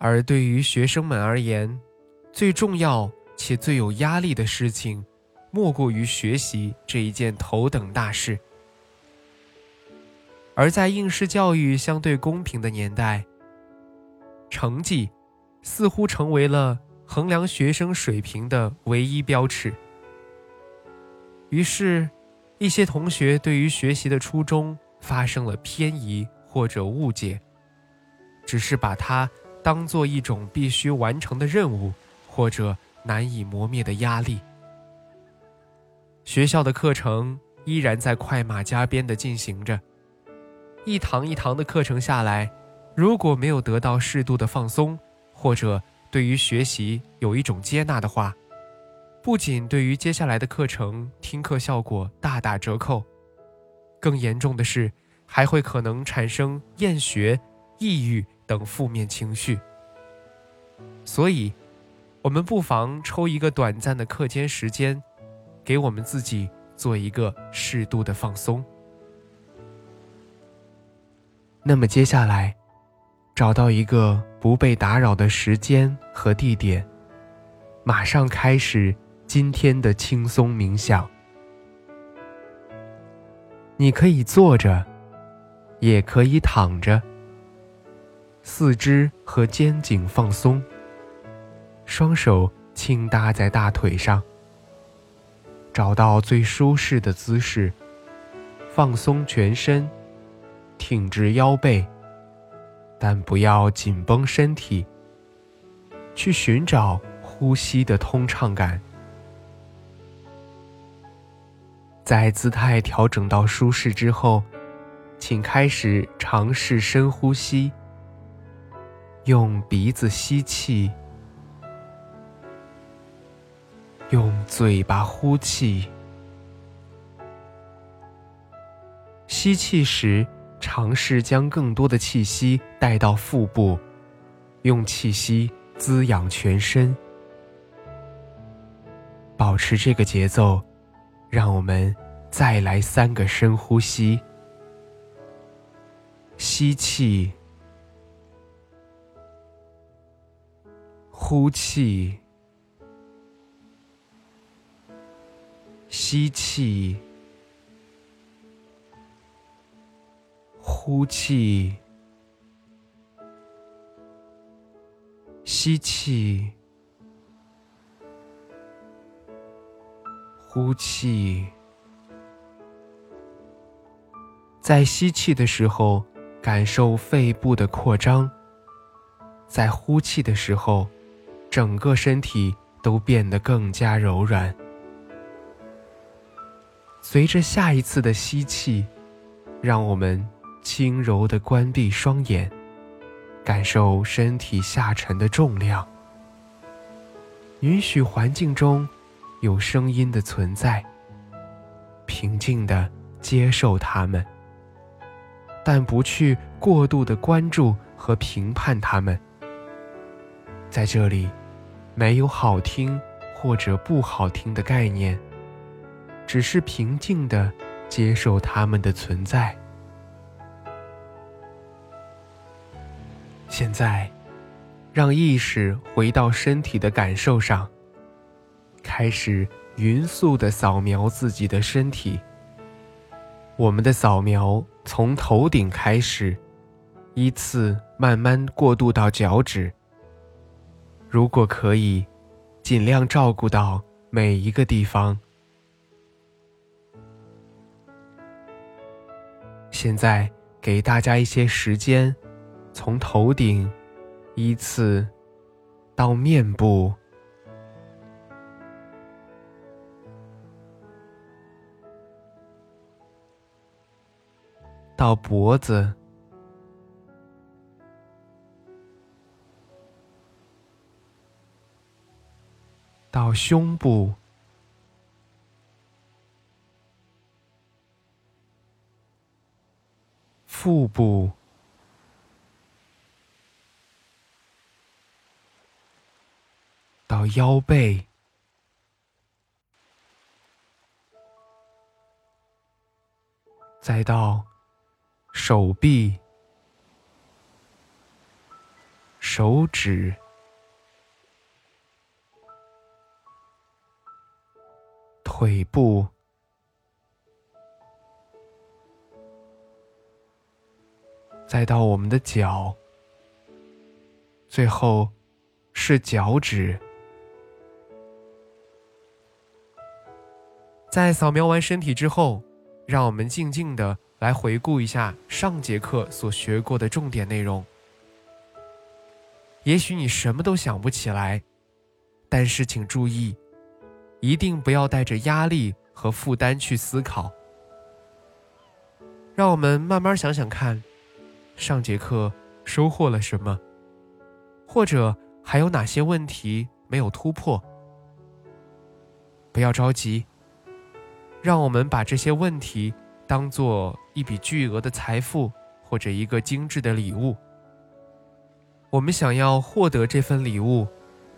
而对于学生们而言，最重要且最有压力的事情，莫过于学习这一件头等大事。而在应试教育相对公平的年代，成绩似乎成为了衡量学生水平的唯一标尺。于是，一些同学对于学习的初衷。发生了偏移或者误解，只是把它当做一种必须完成的任务，或者难以磨灭的压力。学校的课程依然在快马加鞭地进行着，一堂一堂的课程下来，如果没有得到适度的放松，或者对于学习有一种接纳的话，不仅对于接下来的课程听课效果大打折扣。更严重的是，还会可能产生厌学、抑郁等负面情绪。所以，我们不妨抽一个短暂的课间时间，给我们自己做一个适度的放松。那么接下来，找到一个不被打扰的时间和地点，马上开始今天的轻松冥想。你可以坐着，也可以躺着。四肢和肩颈放松，双手轻搭在大腿上，找到最舒适的姿势，放松全身，挺直腰背，但不要紧绷身体。去寻找呼吸的通畅感。在姿态调整到舒适之后，请开始尝试深呼吸。用鼻子吸气，用嘴巴呼气。吸气时，尝试将更多的气息带到腹部，用气息滋养全身。保持这个节奏。让我们再来三个深呼吸：吸气，呼气，吸气，呼气，吸气。呼气，在吸气的时候，感受肺部的扩张；在呼气的时候，整个身体都变得更加柔软。随着下一次的吸气，让我们轻柔的关闭双眼，感受身体下沉的重量，允许环境中。有声音的存在，平静的接受它们，但不去过度的关注和评判它们。在这里，没有好听或者不好听的概念，只是平静的接受它们的存在。现在，让意识回到身体的感受上。开始匀速的扫描自己的身体。我们的扫描从头顶开始，依次慢慢过渡到脚趾。如果可以，尽量照顾到每一个地方。现在给大家一些时间，从头顶依次到面部。到脖子，到胸部、腹部。到腰背，再到手臂、手指、腿部，再到我们的脚，最后是脚趾。在扫描完身体之后，让我们静静的来回顾一下上节课所学过的重点内容。也许你什么都想不起来，但是请注意，一定不要带着压力和负担去思考。让我们慢慢想想看，上节课收获了什么，或者还有哪些问题没有突破。不要着急。让我们把这些问题当做一笔巨额的财富，或者一个精致的礼物。我们想要获得这份礼物，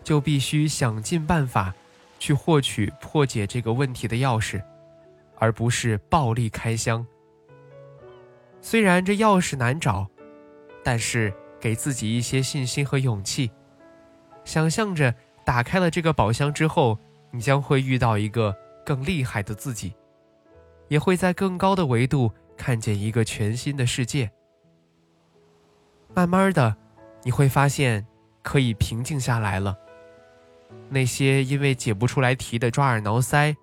就必须想尽办法去获取破解这个问题的钥匙，而不是暴力开箱。虽然这钥匙难找，但是给自己一些信心和勇气，想象着打开了这个宝箱之后，你将会遇到一个。更厉害的自己，也会在更高的维度看见一个全新的世界。慢慢的，你会发现可以平静下来了。那些因为解不出来题的抓耳挠腮，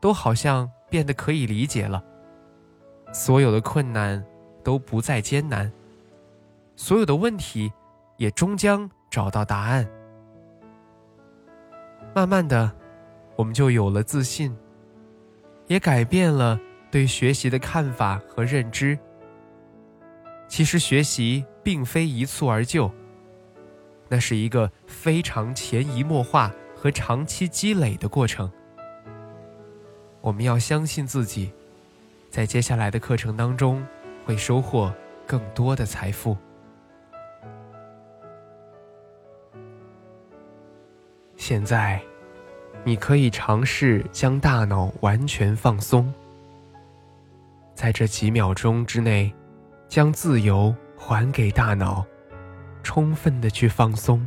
都好像变得可以理解了。所有的困难都不再艰难，所有的问题也终将找到答案。慢慢的。我们就有了自信，也改变了对学习的看法和认知。其实学习并非一蹴而就，那是一个非常潜移默化和长期积累的过程。我们要相信自己，在接下来的课程当中会收获更多的财富。现在。你可以尝试将大脑完全放松，在这几秒钟之内，将自由还给大脑，充分的去放松，